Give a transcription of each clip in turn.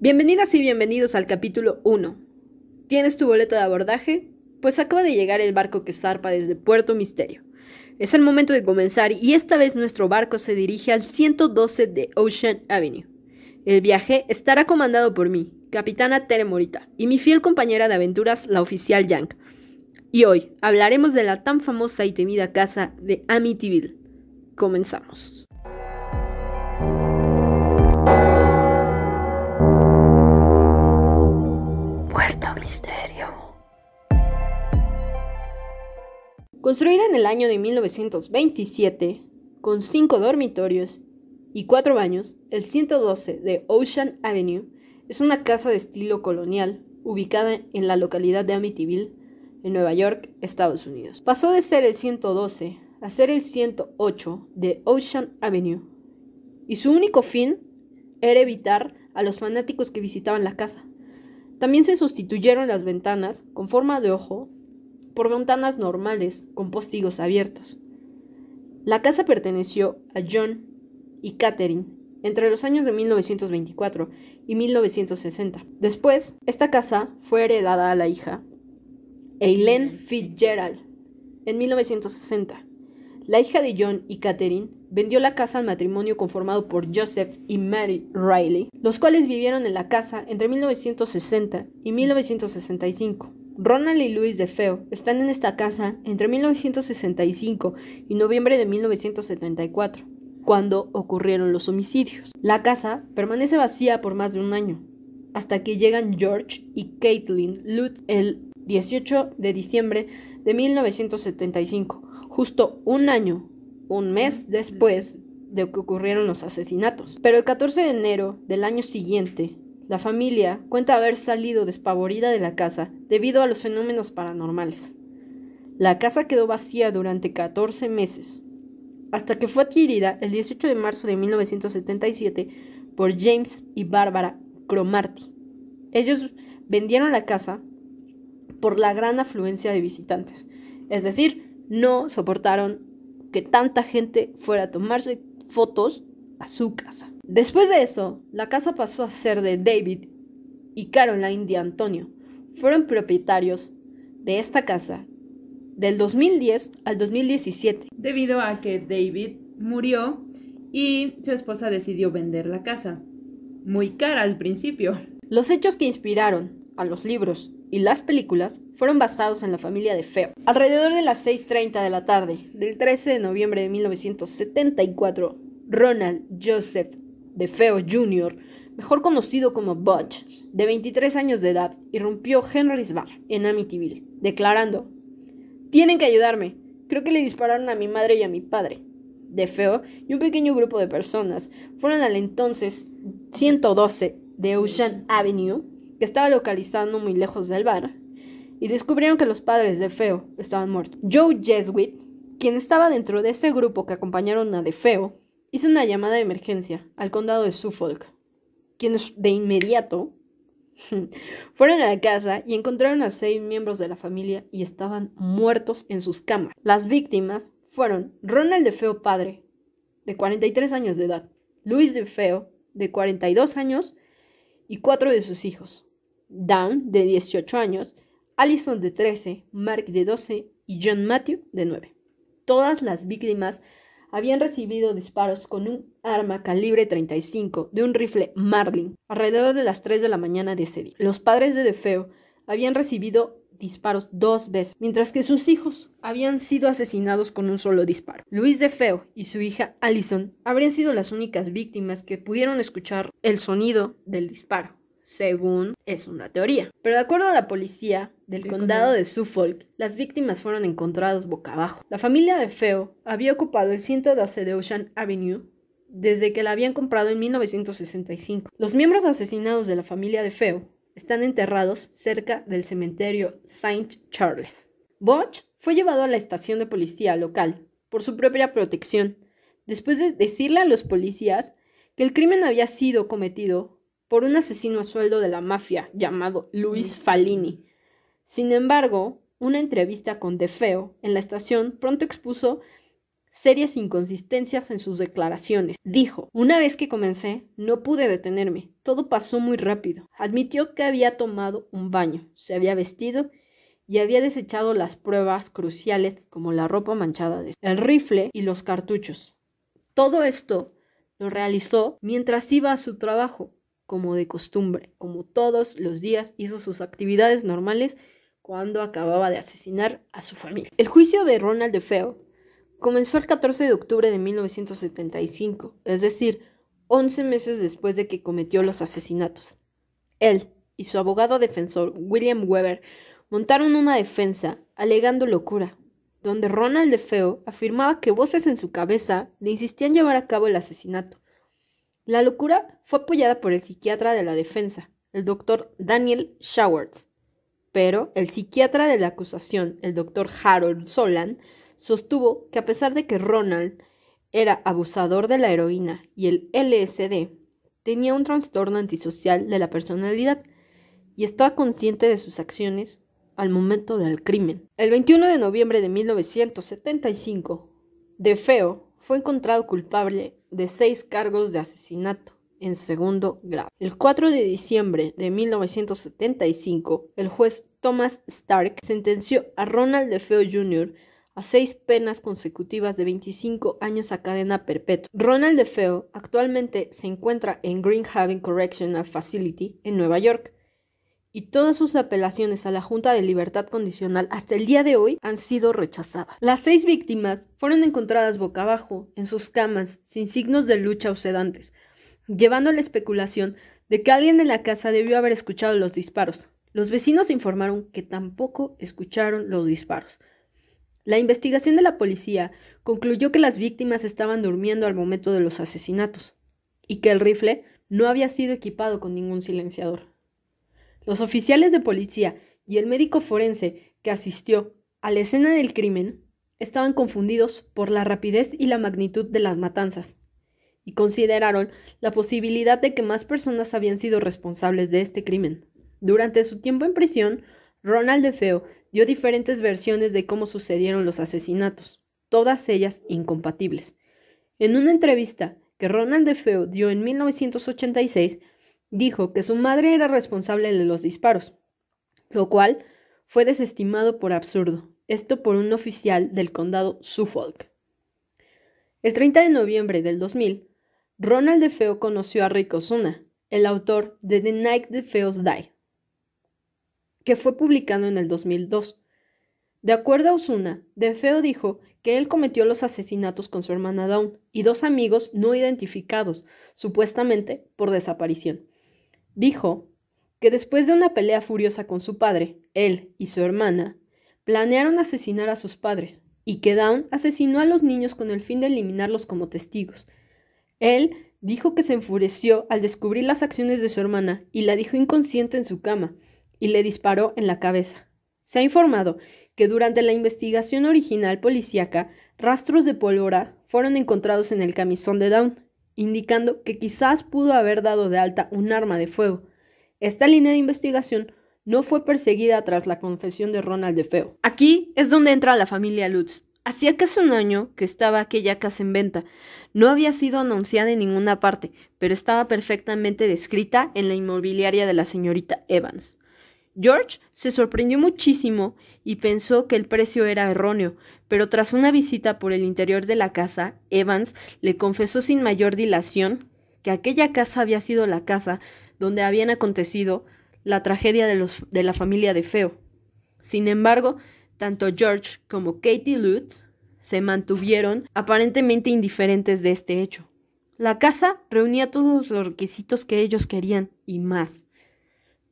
Bienvenidas y bienvenidos al capítulo 1. ¿Tienes tu boleto de abordaje? Pues acaba de llegar el barco que zarpa desde Puerto Misterio. Es el momento de comenzar y esta vez nuestro barco se dirige al 112 de Ocean Avenue. El viaje estará comandado por mí, capitana Tere Morita, y mi fiel compañera de aventuras, la oficial Yang. Y hoy hablaremos de la tan famosa y temida casa de Amityville. Comenzamos. Misterio. Construida en el año de 1927, con cinco dormitorios y cuatro baños, el 112 de Ocean Avenue es una casa de estilo colonial ubicada en la localidad de Amityville, en Nueva York, Estados Unidos. Pasó de ser el 112 a ser el 108 de Ocean Avenue, y su único fin era evitar a los fanáticos que visitaban la casa. También se sustituyeron las ventanas con forma de ojo por ventanas normales con postigos abiertos. La casa perteneció a John y Catherine entre los años de 1924 y 1960. Después, esta casa fue heredada a la hija Eileen Fitzgerald en 1960. La hija de John y Catherine vendió la casa al matrimonio conformado por Joseph y Mary Riley, los cuales vivieron en la casa entre 1960 y 1965. Ronald y Louis DeFeo están en esta casa entre 1965 y noviembre de 1974, cuando ocurrieron los homicidios. La casa permanece vacía por más de un año, hasta que llegan George y Caitlin Lutz el 18 de diciembre de 1975 justo un año, un mes después de que ocurrieron los asesinatos. Pero el 14 de enero del año siguiente, la familia cuenta haber salido despavorida de la casa debido a los fenómenos paranormales. La casa quedó vacía durante 14 meses, hasta que fue adquirida el 18 de marzo de 1977 por James y Barbara Cromarty. Ellos vendieron la casa por la gran afluencia de visitantes, es decir, no soportaron que tanta gente fuera a tomarse fotos a su casa. Después de eso, la casa pasó a ser de David y Caroline de Antonio. Fueron propietarios de esta casa del 2010 al 2017. Debido a que David murió y su esposa decidió vender la casa. Muy cara al principio. Los hechos que inspiraron a los libros y las películas fueron basados en la familia de Feo. Alrededor de las 6.30 de la tarde del 13 de noviembre de 1974, Ronald Joseph de Feo Jr., mejor conocido como Budge, de 23 años de edad, irrumpió Henry's Bar en Amityville, declarando, Tienen que ayudarme, creo que le dispararon a mi madre y a mi padre. De Feo y un pequeño grupo de personas fueron al entonces 112 de Ocean Avenue que estaba localizado muy lejos del bar, y descubrieron que los padres de Feo estaban muertos. Joe Jesuit, quien estaba dentro de ese grupo que acompañaron a De Feo, hizo una llamada de emergencia al condado de Suffolk, quienes de inmediato fueron a la casa y encontraron a seis miembros de la familia y estaban muertos en sus camas. Las víctimas fueron Ronald De Feo padre, de 43 años de edad, Luis De Feo, de 42 años, y cuatro de sus hijos. Dan, de 18 años, Allison, de 13, Mark, de 12 y John Matthew, de 9. Todas las víctimas habían recibido disparos con un arma calibre 35 de un rifle Marlin alrededor de las 3 de la mañana de ese día. Los padres de DeFeo habían recibido disparos dos veces, mientras que sus hijos habían sido asesinados con un solo disparo. Luis DeFeo y su hija Allison habrían sido las únicas víctimas que pudieron escuchar el sonido del disparo según es una teoría. Pero de acuerdo a la policía del condado de Suffolk, las víctimas fueron encontradas boca abajo. La familia de Feo había ocupado el 112 de Ocean Avenue desde que la habían comprado en 1965. Los miembros asesinados de la familia de Feo están enterrados cerca del cementerio Saint Charles. Butch fue llevado a la estación de policía local por su propia protección, después de decirle a los policías que el crimen había sido cometido por un asesino a sueldo de la mafia llamado Luis Falini. Sin embargo, una entrevista con DeFeo en la estación pronto expuso serias inconsistencias en sus declaraciones. Dijo, una vez que comencé, no pude detenerme. Todo pasó muy rápido. Admitió que había tomado un baño, se había vestido y había desechado las pruebas cruciales como la ropa manchada de el rifle y los cartuchos. Todo esto lo realizó mientras iba a su trabajo, como de costumbre, como todos los días hizo sus actividades normales cuando acababa de asesinar a su familia. El juicio de Ronald DeFeo comenzó el 14 de octubre de 1975, es decir, 11 meses después de que cometió los asesinatos. Él y su abogado defensor, William Weber, montaron una defensa alegando locura, donde Ronald DeFeo afirmaba que voces en su cabeza le insistían llevar a cabo el asesinato. La locura fue apoyada por el psiquiatra de la defensa, el doctor Daniel Schwartz, pero el psiquiatra de la acusación, el doctor Harold Solan, sostuvo que a pesar de que Ronald era abusador de la heroína y el LSD, tenía un trastorno antisocial de la personalidad y estaba consciente de sus acciones al momento del crimen. El 21 de noviembre de 1975, De Feo fue encontrado culpable de seis cargos de asesinato en segundo grado. El 4 de diciembre de 1975, el juez Thomas Stark sentenció a Ronald DeFeo Jr a seis penas consecutivas de 25 años a cadena perpetua. Ronald DeFeo actualmente se encuentra en Green Haven Correctional Facility en Nueva York y todas sus apelaciones a la Junta de Libertad Condicional hasta el día de hoy han sido rechazadas. Las seis víctimas fueron encontradas boca abajo, en sus camas, sin signos de lucha o sedantes, llevando la especulación de que alguien en la casa debió haber escuchado los disparos. Los vecinos informaron que tampoco escucharon los disparos. La investigación de la policía concluyó que las víctimas estaban durmiendo al momento de los asesinatos y que el rifle no había sido equipado con ningún silenciador. Los oficiales de policía y el médico forense que asistió a la escena del crimen estaban confundidos por la rapidez y la magnitud de las matanzas y consideraron la posibilidad de que más personas habían sido responsables de este crimen. Durante su tiempo en prisión, Ronald DeFeo dio diferentes versiones de cómo sucedieron los asesinatos, todas ellas incompatibles. En una entrevista que Ronald DeFeo dio en 1986, dijo que su madre era responsable de los disparos, lo cual fue desestimado por absurdo, esto por un oficial del condado Suffolk. El 30 de noviembre del 2000, Ronald DeFeo conoció a Rick Osuna, el autor de The Night the Feos Die, que fue publicado en el 2002. De acuerdo a Osuna, DeFeo dijo que él cometió los asesinatos con su hermana Dawn y dos amigos no identificados, supuestamente por desaparición. Dijo que después de una pelea furiosa con su padre, él y su hermana planearon asesinar a sus padres y que Dawn asesinó a los niños con el fin de eliminarlos como testigos. Él dijo que se enfureció al descubrir las acciones de su hermana y la dejó inconsciente en su cama, y le disparó en la cabeza. Se ha informado que durante la investigación original policíaca, rastros de pólvora fueron encontrados en el camisón de Down, indicando que quizás pudo haber dado de alta un arma de fuego. Esta línea de investigación no fue perseguida tras la confesión de Ronald DeFeo. Aquí es donde entra la familia Lutz. Hacía casi un año que estaba aquella casa en venta. No había sido anunciada en ninguna parte, pero estaba perfectamente descrita en la inmobiliaria de la señorita Evans. George se sorprendió muchísimo y pensó que el precio era erróneo, pero tras una visita por el interior de la casa, Evans le confesó sin mayor dilación que aquella casa había sido la casa donde habían acontecido la tragedia de, los, de la familia de Feo. Sin embargo, tanto George como Katie Lutz se mantuvieron aparentemente indiferentes de este hecho. La casa reunía todos los requisitos que ellos querían y más.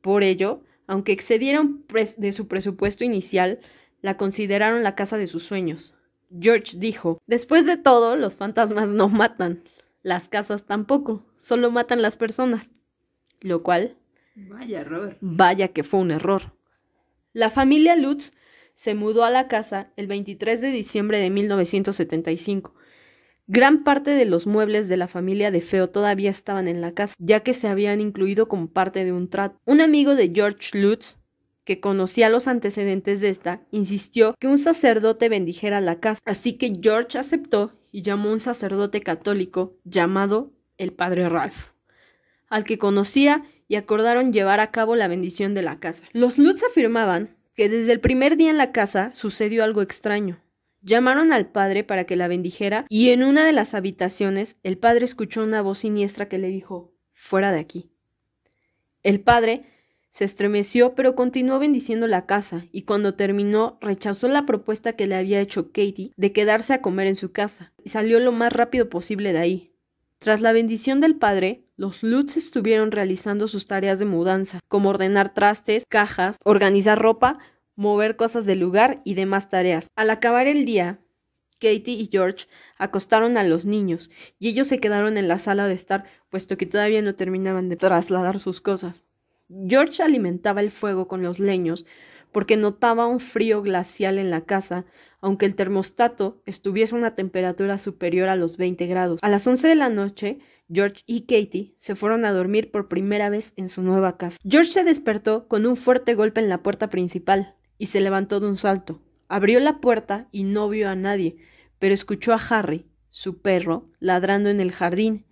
Por ello, aunque excedieron de su presupuesto inicial, la consideraron la casa de sus sueños. George dijo, después de todo, los fantasmas no matan. Las casas tampoco, solo matan las personas. Lo cual... Vaya error. Vaya que fue un error. La familia Lutz se mudó a la casa el 23 de diciembre de 1975 Gran parte de los muebles de la familia de Feo todavía estaban en la casa, ya que se habían incluido como parte de un trato. Un amigo de George Lutz, que conocía los antecedentes de esta, insistió que un sacerdote bendijera la casa, así que George aceptó y llamó a un sacerdote católico llamado el padre Ralph, al que conocía y acordaron llevar a cabo la bendición de la casa. Los Lutz afirmaban que desde el primer día en la casa sucedió algo extraño. Llamaron al padre para que la bendijera y en una de las habitaciones el padre escuchó una voz siniestra que le dijo fuera de aquí. El padre se estremeció, pero continuó bendiciendo la casa, y cuando terminó rechazó la propuesta que le había hecho Katie de quedarse a comer en su casa, y salió lo más rápido posible de ahí. Tras la bendición del padre, los Lutz estuvieron realizando sus tareas de mudanza, como ordenar trastes, cajas, organizar ropa, mover cosas del lugar y demás tareas. Al acabar el día, Katie y George acostaron a los niños, y ellos se quedaron en la sala de estar, puesto que todavía no terminaban de trasladar sus cosas. George alimentaba el fuego con los leños, porque notaba un frío glacial en la casa, aunque el termostato estuviese a una temperatura superior a los 20 grados. A las 11 de la noche, George y Katie se fueron a dormir por primera vez en su nueva casa. George se despertó con un fuerte golpe en la puerta principal y se levantó de un salto. Abrió la puerta y no vio a nadie, pero escuchó a Harry, su perro, ladrando en el jardín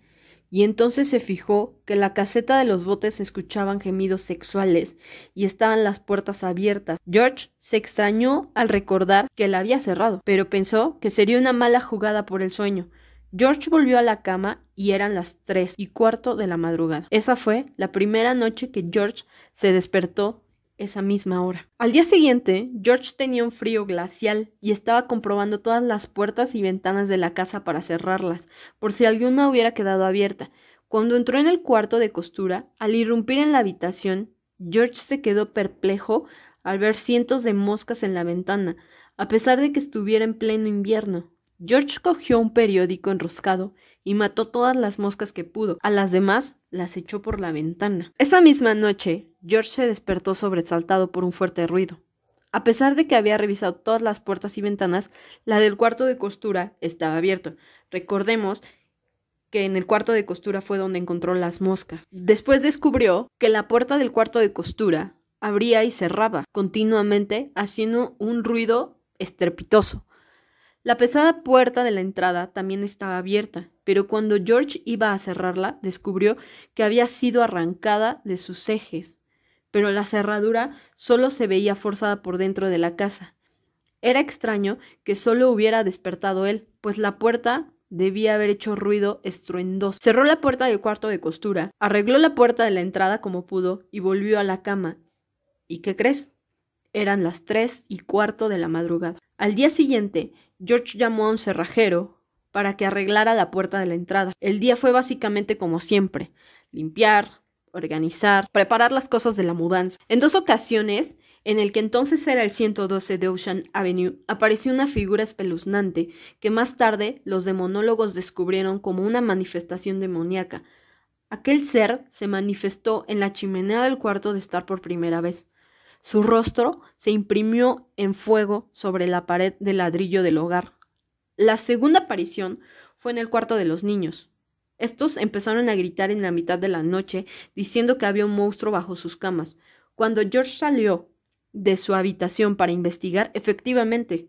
y entonces se fijó que la caseta de los botes escuchaban gemidos sexuales y estaban las puertas abiertas. George se extrañó al recordar que la había cerrado, pero pensó que sería una mala jugada por el sueño. George volvió a la cama y eran las tres y cuarto de la madrugada. Esa fue la primera noche que George se despertó esa misma hora. Al día siguiente, George tenía un frío glacial y estaba comprobando todas las puertas y ventanas de la casa para cerrarlas, por si alguna hubiera quedado abierta. Cuando entró en el cuarto de costura, al irrumpir en la habitación, George se quedó perplejo al ver cientos de moscas en la ventana, a pesar de que estuviera en pleno invierno. George cogió un periódico enroscado y mató todas las moscas que pudo. A las demás las echó por la ventana. Esa misma noche, George se despertó sobresaltado por un fuerte ruido. A pesar de que había revisado todas las puertas y ventanas, la del cuarto de costura estaba abierto. Recordemos que en el cuarto de costura fue donde encontró las moscas. Después descubrió que la puerta del cuarto de costura abría y cerraba continuamente, haciendo un ruido estrepitoso. La pesada puerta de la entrada también estaba abierta, pero cuando George iba a cerrarla, descubrió que había sido arrancada de sus ejes, pero la cerradura solo se veía forzada por dentro de la casa. Era extraño que solo hubiera despertado él, pues la puerta debía haber hecho ruido estruendoso. Cerró la puerta del cuarto de costura, arregló la puerta de la entrada como pudo y volvió a la cama. ¿Y qué crees? Eran las tres y cuarto de la madrugada. Al día siguiente, George llamó a un cerrajero para que arreglara la puerta de la entrada. El día fue básicamente como siempre, limpiar, organizar, preparar las cosas de la mudanza. En dos ocasiones, en el que entonces era el 112 de Ocean Avenue, apareció una figura espeluznante que más tarde los demonólogos descubrieron como una manifestación demoníaca. Aquel ser se manifestó en la chimenea del cuarto de estar por primera vez. Su rostro se imprimió en fuego sobre la pared de ladrillo del hogar. La segunda aparición fue en el cuarto de los niños. Estos empezaron a gritar en la mitad de la noche diciendo que había un monstruo bajo sus camas. Cuando George salió de su habitación para investigar, efectivamente,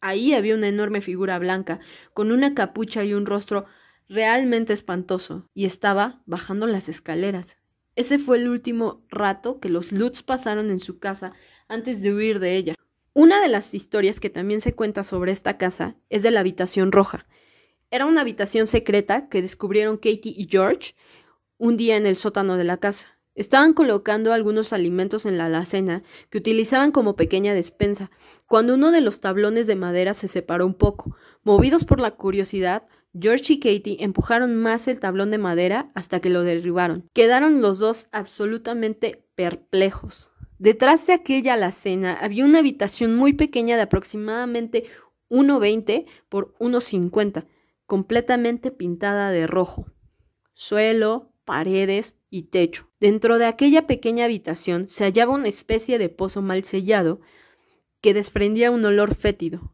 ahí había una enorme figura blanca, con una capucha y un rostro realmente espantoso, y estaba bajando las escaleras. Ese fue el último rato que los Lutz pasaron en su casa antes de huir de ella. Una de las historias que también se cuenta sobre esta casa es de la habitación roja. Era una habitación secreta que descubrieron Katie y George un día en el sótano de la casa. Estaban colocando algunos alimentos en la alacena que utilizaban como pequeña despensa, cuando uno de los tablones de madera se separó un poco. Movidos por la curiosidad, George y Katie empujaron más el tablón de madera hasta que lo derribaron. Quedaron los dos absolutamente perplejos. Detrás de aquella alacena había una habitación muy pequeña de aproximadamente 1,20 por 1,50, completamente pintada de rojo. Suelo, paredes y techo. Dentro de aquella pequeña habitación se hallaba una especie de pozo mal sellado que desprendía un olor fétido.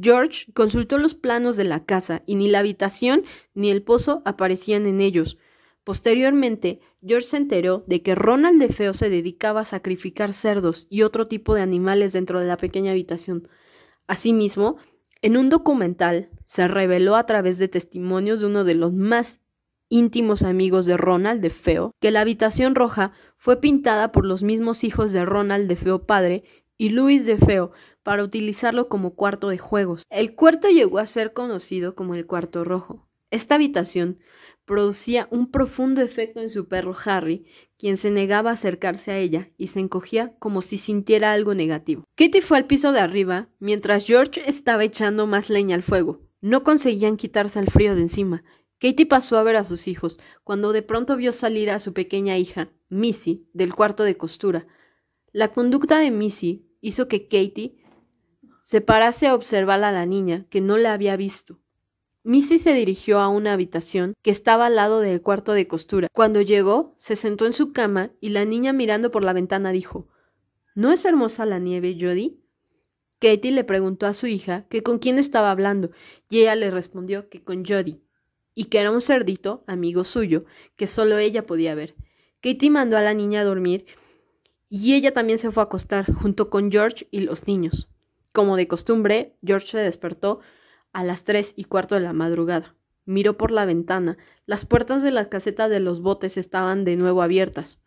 George consultó los planos de la casa y ni la habitación ni el pozo aparecían en ellos. Posteriormente, George se enteró de que Ronald de Feo se dedicaba a sacrificar cerdos y otro tipo de animales dentro de la pequeña habitación. Asimismo, en un documental se reveló a través de testimonios de uno de los más íntimos amigos de Ronald de Feo que la habitación roja fue pintada por los mismos hijos de Ronald de Feo padre y Luis de Feo para utilizarlo como cuarto de juegos. El cuarto llegó a ser conocido como el cuarto rojo. Esta habitación producía un profundo efecto en su perro Harry, quien se negaba a acercarse a ella y se encogía como si sintiera algo negativo. Kitty fue al piso de arriba mientras George estaba echando más leña al fuego. No conseguían quitarse el frío de encima. Katie pasó a ver a sus hijos, cuando de pronto vio salir a su pequeña hija, Missy, del cuarto de costura. La conducta de Missy hizo que Katie se parase a observar a la niña, que no la había visto. Missy se dirigió a una habitación que estaba al lado del cuarto de costura. Cuando llegó, se sentó en su cama y la niña mirando por la ventana dijo ¿No es hermosa la nieve, Jody? Katie le preguntó a su hija que con quién estaba hablando y ella le respondió que con Jody y que era un cerdito, amigo suyo, que solo ella podía ver. Katie mandó a la niña a dormir y ella también se fue a acostar junto con George y los niños. Como de costumbre, George se despertó a las tres y cuarto de la madrugada. Miró por la ventana. Las puertas de la caseta de los botes estaban de nuevo abiertas.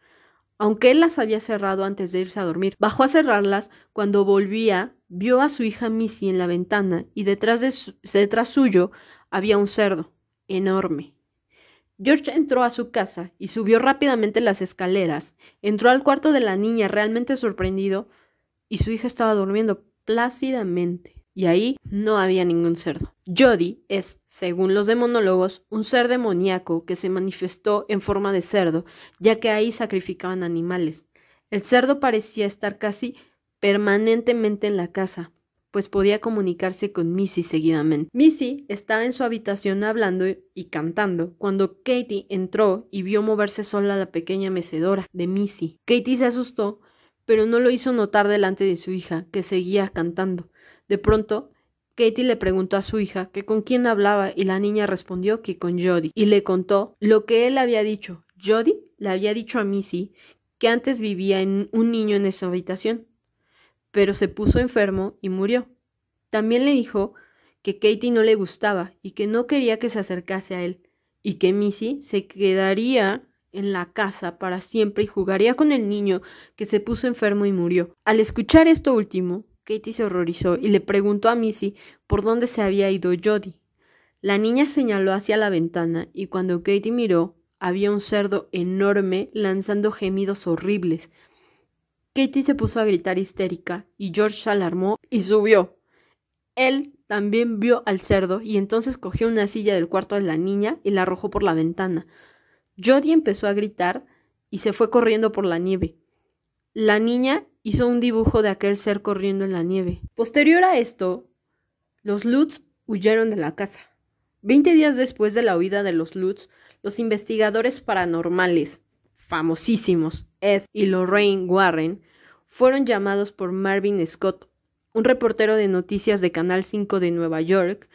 Aunque él las había cerrado antes de irse a dormir, bajó a cerrarlas cuando volvía, vio a su hija Missy en la ventana y detrás, de detrás suyo había un cerdo, enorme. George entró a su casa y subió rápidamente las escaleras. Entró al cuarto de la niña realmente sorprendido y su hija estaba durmiendo plácidamente y ahí no había ningún cerdo. Jody es, según los demonólogos, un ser demoníaco que se manifestó en forma de cerdo, ya que ahí sacrificaban animales. El cerdo parecía estar casi permanentemente en la casa, pues podía comunicarse con Missy seguidamente. Missy estaba en su habitación hablando y cantando cuando Katie entró y vio moverse sola la pequeña mecedora de Missy. Katie se asustó, pero no lo hizo notar delante de su hija, que seguía cantando. De pronto, Katie le preguntó a su hija que con quién hablaba y la niña respondió que con Jody y le contó lo que él había dicho. Jody le había dicho a Missy que antes vivía en un niño en esa habitación, pero se puso enfermo y murió. También le dijo que Katie no le gustaba y que no quería que se acercase a él y que Missy se quedaría en la casa para siempre y jugaría con el niño que se puso enfermo y murió. Al escuchar esto último, Katie se horrorizó y le preguntó a Missy por dónde se había ido Jody. La niña señaló hacia la ventana y cuando Katie miró, había un cerdo enorme lanzando gemidos horribles. Katie se puso a gritar histérica y George se alarmó y subió. Él también vio al cerdo y entonces cogió una silla del cuarto de la niña y la arrojó por la ventana. Jody empezó a gritar y se fue corriendo por la nieve. La niña hizo un dibujo de aquel ser corriendo en la nieve. Posterior a esto, los Lutz huyeron de la casa. Veinte días después de la huida de los Lutz, los investigadores paranormales, famosísimos Ed y Lorraine Warren, fueron llamados por Marvin Scott, un reportero de noticias de Canal 5 de Nueva York,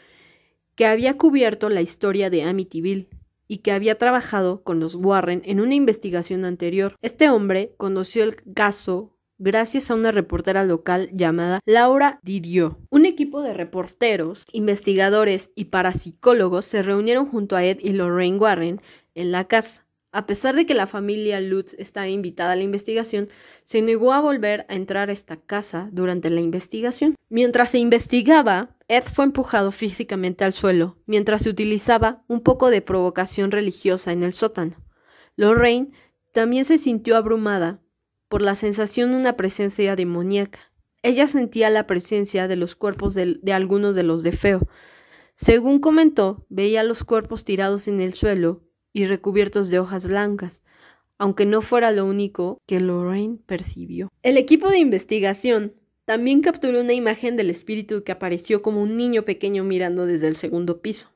que había cubierto la historia de Amityville y que había trabajado con los Warren en una investigación anterior. Este hombre conoció el caso gracias a una reportera local llamada Laura Didio. Un equipo de reporteros, investigadores y parapsicólogos se reunieron junto a Ed y Lorraine Warren en la casa. A pesar de que la familia Lutz estaba invitada a la investigación, se negó a volver a entrar a esta casa durante la investigación. Mientras se investigaba, Ed fue empujado físicamente al suelo, mientras se utilizaba un poco de provocación religiosa en el sótano. Lorraine también se sintió abrumada por la sensación de una presencia demoníaca. Ella sentía la presencia de los cuerpos de, algunos de los de Feo. Según comentó, veía los cuerpos tirados en el suelo y recubiertos de hojas blancas, aunque no fuera lo único que Lorraine percibió. El equipo de investigación también capturó una imagen del espíritu que apareció como un niño pequeño mirando desde el segundo piso.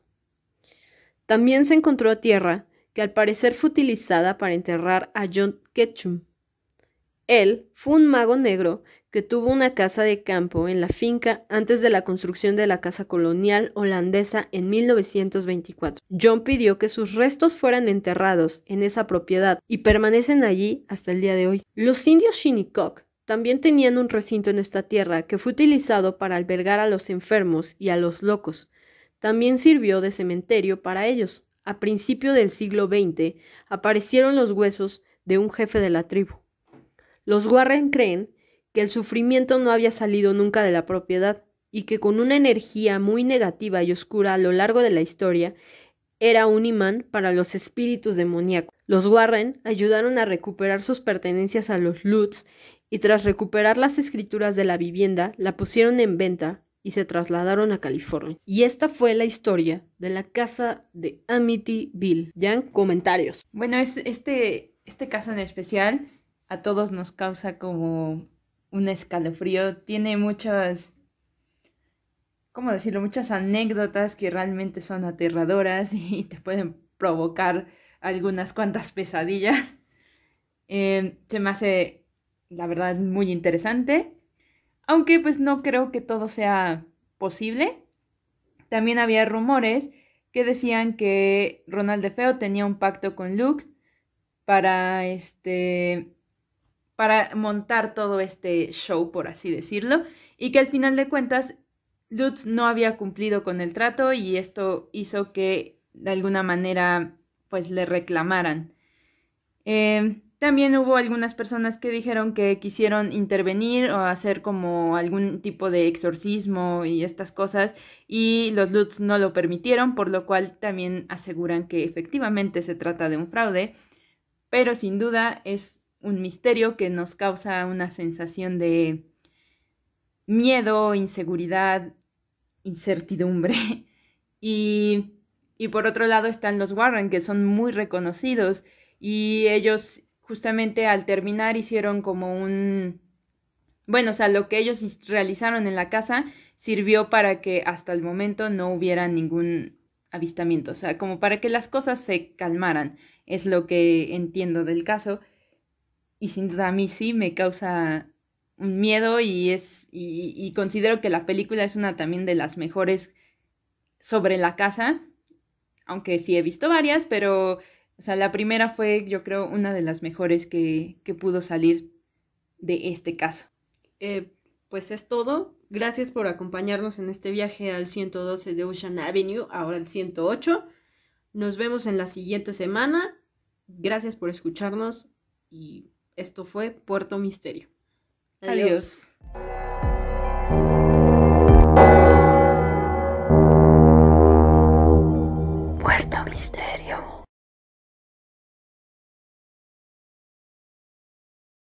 También se encontró tierra que al parecer fue utilizada para enterrar a John Ketchum, Él fue un mago negro que tuvo una casa de campo en la finca antes de la construcción de la casa colonial holandesa en 1924. John pidió que sus restos fueran enterrados en esa propiedad y permanecen allí hasta el día de hoy. Los indios Shinnecock también tenían un recinto en esta tierra que fue utilizado para albergar a los enfermos y a los locos. También sirvió de cementerio para ellos. A principio del siglo XX aparecieron los huesos de un jefe de la tribu. Los Warren creen que el sufrimiento no había salido nunca de la propiedad y que con una energía muy negativa y oscura a lo largo de la historia era un imán para los espíritus demoníacos. Los Warren ayudaron a recuperar sus pertenencias a los Lutz y tras recuperar las escrituras de la vivienda la pusieron en venta y se trasladaron a California. Y esta fue la historia de la casa de Amityville. ¿Ya? Comentarios. Bueno, es, este, este caso en especial a todos nos causa como un escalofrío. Tiene muchas, ¿cómo decirlo? Muchas anécdotas que realmente son aterradoras y te pueden provocar algunas cuantas pesadillas. Eh, se me hace, la verdad, muy interesante. Aunque pues no creo que todo sea posible. También había rumores que decían que Ronald de Feo tenía un pacto con Lux para este para montar todo este show, por así decirlo, y que al final de cuentas Lutz no había cumplido con el trato y esto hizo que de alguna manera pues le reclamaran. Eh, también hubo algunas personas que dijeron que quisieron intervenir o hacer como algún tipo de exorcismo y estas cosas y los Lutz no lo permitieron, por lo cual también aseguran que efectivamente se trata de un fraude, pero sin duda es un misterio que nos causa una sensación de miedo, inseguridad, incertidumbre. y, y por otro lado están los Warren, que son muy reconocidos y ellos justamente al terminar hicieron como un... Bueno, o sea, lo que ellos realizaron en la casa sirvió para que hasta el momento no hubiera ningún avistamiento, o sea, como para que las cosas se calmaran, es lo que entiendo del caso y sin duda a mí sí me causa un miedo y es y, considero que la película es una también de las mejores sobre la casa, aunque sí he visto varias, pero o sea, la primera fue yo creo una de las mejores que, que pudo salir de este caso. Eh, pues es todo. Gracias por acompañarnos en este viaje al 112 de Ocean Avenue, ahora el 108. Nos vemos en la siguiente semana. Gracias por escucharnos y esto fue Puerto Misterio. Adiós.